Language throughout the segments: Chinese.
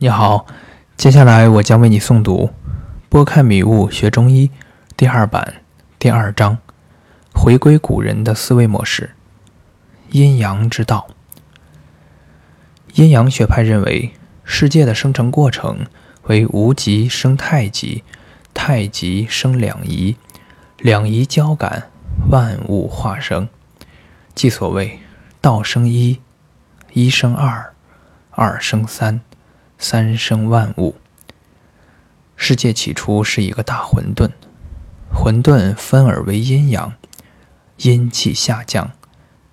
你好，接下来我将为你诵读《拨开迷雾学中医》第二版第二章，回归古人的思维模式——阴阳之道。阴阳学派认为，世界的生成过程为无极生太极，太极生两仪，两仪交感，万物化生。即所谓“道生一，一生二，二生三”。三生万物，世界起初是一个大混沌，混沌分而为阴阳，阴气下降，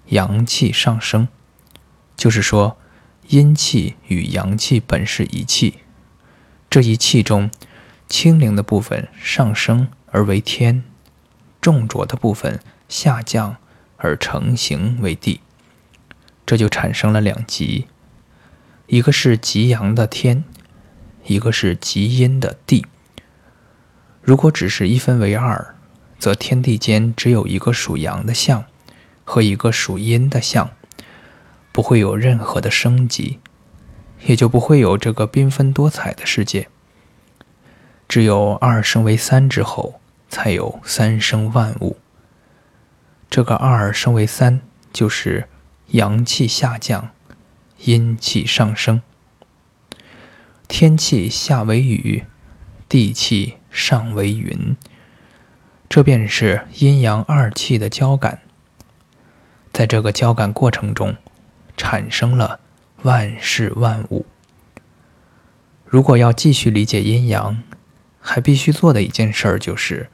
阳气上升。就是说，阴气与阳气本是一气，这一气中，轻灵的部分上升而为天，重浊的部分下降而成形为地，这就产生了两极。一个是极阳的天，一个是极阴的地。如果只是一分为二，则天地间只有一个属阳的象和一个属阴的象，不会有任何的升级，也就不会有这个缤纷多彩的世界。只有二升为三之后，才有三生万物。这个二升为三，就是阳气下降。阴气上升，天气下为雨，地气上为云，这便是阴阳二气的交感。在这个交感过程中，产生了万事万物。如果要继续理解阴阳，还必须做的一件事儿就是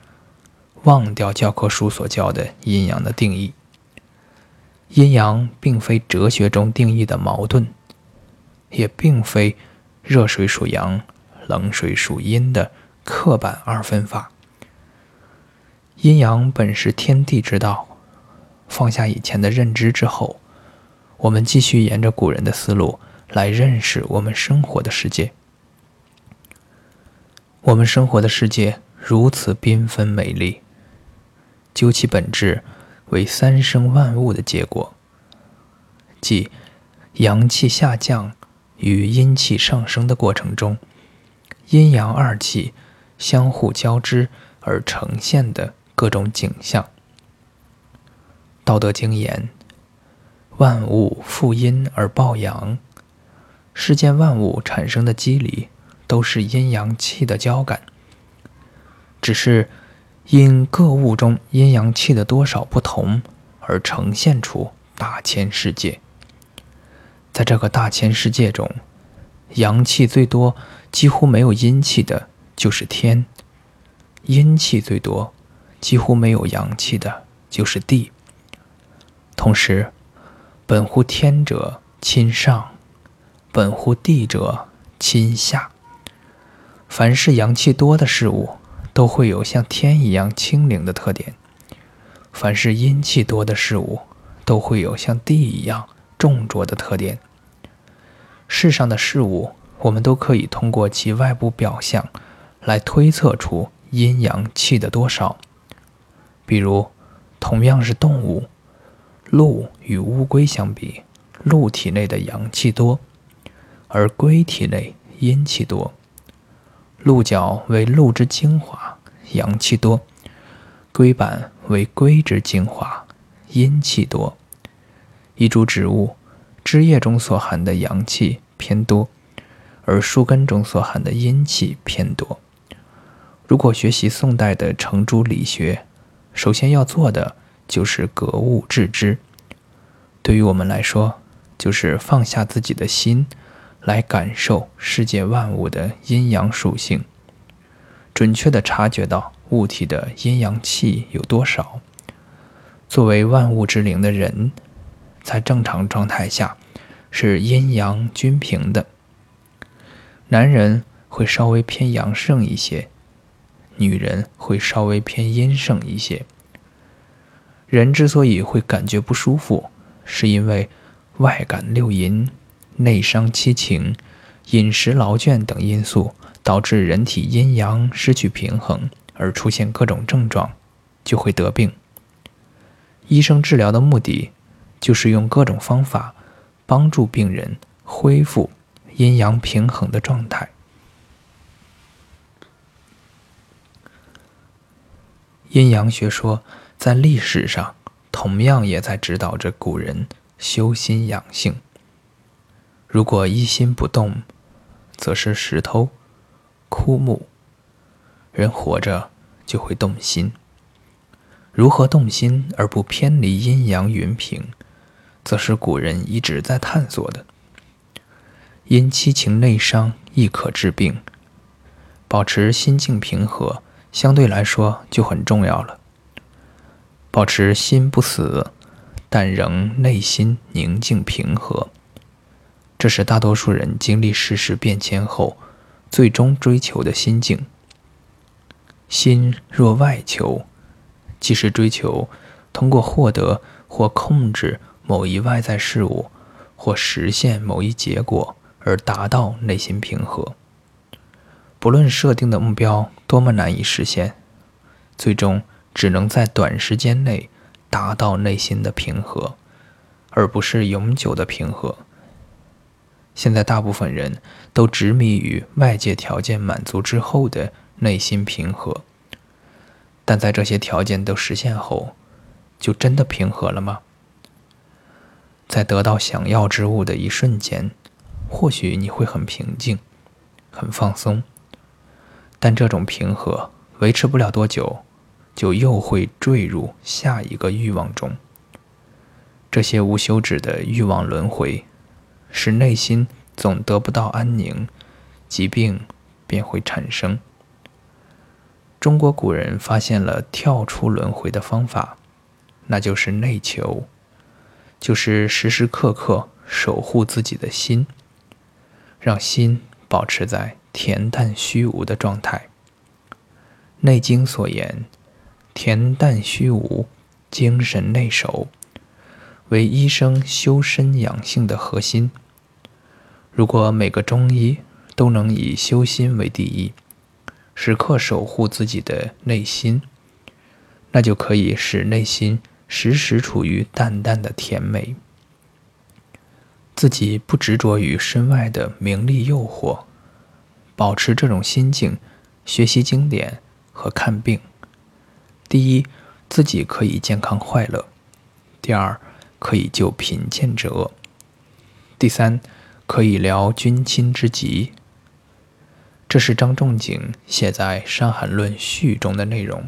忘掉教科书所教的阴阳的定义。阴阳并非哲学中定义的矛盾，也并非热水属阳、冷水属阴的刻板二分法。阴阳本是天地之道。放下以前的认知之后，我们继续沿着古人的思路来认识我们生活的世界。我们生活的世界如此缤纷美丽，究其本质。为三生万物的结果，即阳气下降与阴气上升的过程中，阴阳二气相互交织而呈现的各种景象。《道德经》言：“万物负阴而抱阳。”世间万物产生的机理都是阴阳气的交感，只是。因各物中阴阳气的多少不同，而呈现出大千世界。在这个大千世界中，阳气最多、几乎没有阴气的，就是天；阴气最多、几乎没有阳气的，就是地。同时，本乎天者亲上，本乎地者亲下。凡是阳气多的事物。都会有像天一样清灵的特点。凡是阴气多的事物，都会有像地一样重浊的特点。世上的事物，我们都可以通过其外部表象来推测出阴阳气的多少。比如，同样是动物，鹿与乌龟相比，鹿体内的阳气多，而龟体内阴气多。鹿角为鹿之精华，阳气多；龟板为龟之精华，阴气多。一株植物枝叶中所含的阳气偏多，而树根中所含的阴气偏多。如果学习宋代的程朱理学，首先要做的就是格物致知。对于我们来说，就是放下自己的心。来感受世界万物的阴阳属性，准确地察觉到物体的阴阳气有多少。作为万物之灵的人，在正常状态下是阴阳均平的。男人会稍微偏阳盛一些，女人会稍微偏阴盛一些。人之所以会感觉不舒服，是因为外感六淫。内伤七情、饮食劳倦等因素，导致人体阴阳失去平衡，而出现各种症状，就会得病。医生治疗的目的，就是用各种方法帮助病人恢复阴阳平衡的状态。阴阳学说在历史上同样也在指导着古人修心养性。如果一心不动，则是石头、枯木。人活着就会动心。如何动心而不偏离阴阳云平，则是古人一直在探索的。因七情内伤亦可治病，保持心境平和，相对来说就很重要了。保持心不死，但仍内心宁静平和，这是大多数人经历世事变迁后，最终追求的心境。心若外求，即是追求通过获得或控制某一外在事物，或实现某一结果。而达到内心平和，不论设定的目标多么难以实现，最终只能在短时间内达到内心的平和，而不是永久的平和。现在大部分人都执迷于外界条件满足之后的内心平和，但在这些条件都实现后，就真的平和了吗？在得到想要之物的一瞬间。或许你会很平静，很放松，但这种平和维持不了多久，就又会坠入下一个欲望中。这些无休止的欲望轮回，使内心总得不到安宁，疾病便会产生。中国古人发现了跳出轮回的方法，那就是内求，就是时时刻刻守护自己的心。让心保持在恬淡虚无的状态。《内经》所言：“恬淡虚无，精神内守”，为医生修身养性的核心。如果每个中医都能以修心为第一，时刻守护自己的内心，那就可以使内心时时处于淡淡的甜美。自己不执着于身外的名利诱惑，保持这种心境，学习经典和看病。第一，自己可以健康快乐；第二，可以救贫贱之恶；第三，可以疗君亲之急。这是张仲景写在《伤寒论序》中的内容，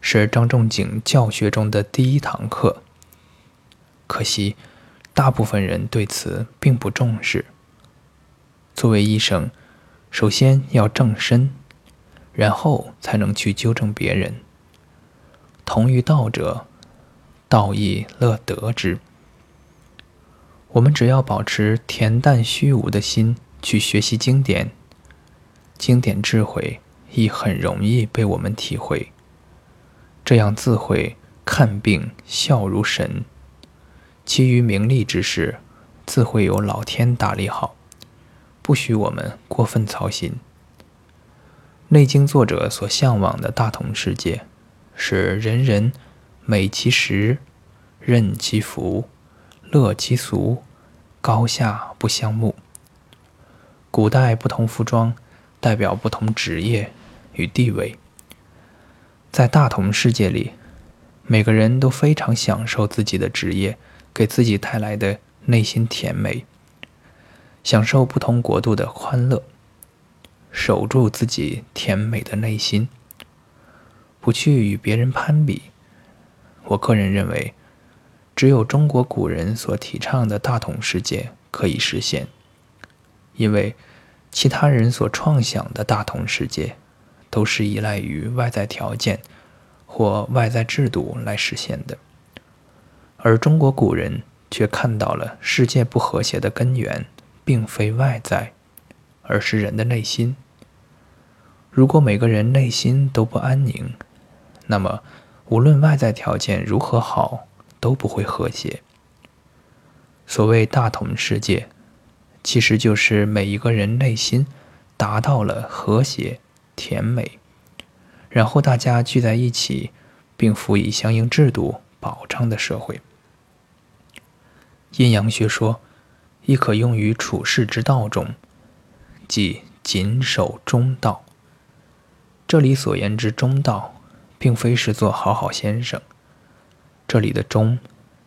是张仲景教学中的第一堂课。可惜。大部分人对此并不重视。作为医生，首先要正身，然后才能去纠正别人。同于道者，道义乐得之。我们只要保持恬淡虚无的心去学习经典，经典智慧亦很容易被我们体会。这样自会看病笑如神。其余名利之事，自会有老天打理好，不许我们过分操心。《内经》作者所向往的大同世界，是人人美其食，任其服，乐其俗，高下不相慕。古代不同服装代表不同职业与地位，在大同世界里，每个人都非常享受自己的职业。给自己带来的内心甜美，享受不同国度的欢乐，守住自己甜美的内心，不去与别人攀比。我个人认为，只有中国古人所提倡的大同世界可以实现，因为其他人所创想的大同世界，都是依赖于外在条件或外在制度来实现的。而中国古人却看到了世界不和谐的根源，并非外在，而是人的内心。如果每个人内心都不安宁，那么无论外在条件如何好，都不会和谐。所谓大同世界，其实就是每一个人内心达到了和谐、甜美，然后大家聚在一起，并辅以相应制度保障的社会。阴阳学说，亦可用于处世之道中，即谨守中道。这里所言之中道，并非是做好好先生。这里的中，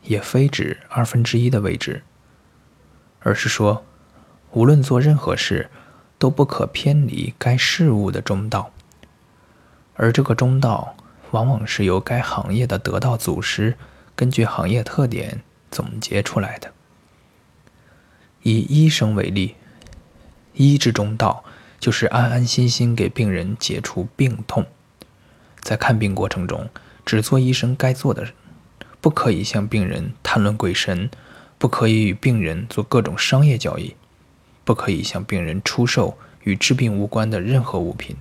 也非指二分之一的位置，而是说，无论做任何事，都不可偏离该事物的中道。而这个中道，往往是由该行业的得道祖师根据行业特点总结出来的。以医生为例，医之中道。就是安安心心给病人解除病痛，在看病过程中，只做医生该做的，不可以向病人谈论鬼神，不可以与病人做各种商业交易，不可以向病人出售与治病无关的任何物品。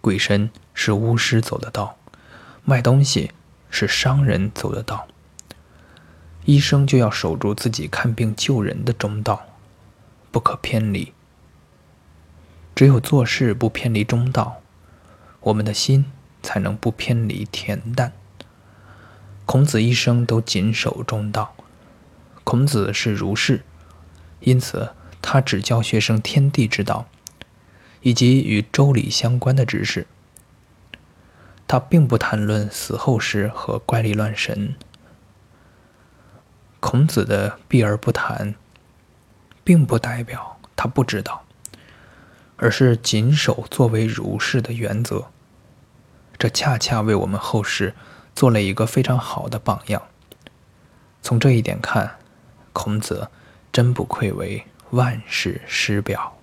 鬼神是巫师走的道，卖东西是商人走的道。医生就要守住自己看病救人的中道，不可偏离。只有做事不偏离中道，我们的心才能不偏离恬淡。孔子一生都谨守中道。孔子是儒士，因此他只教学生天地之道，以及与周礼相关的知识。他并不谈论死后事和怪力乱神。孔子的避而不谈，并不代表他不知道。而是谨守作为儒士的原则，这恰恰为我们后世做了一个非常好的榜样。从这一点看，孔子真不愧为万世师表。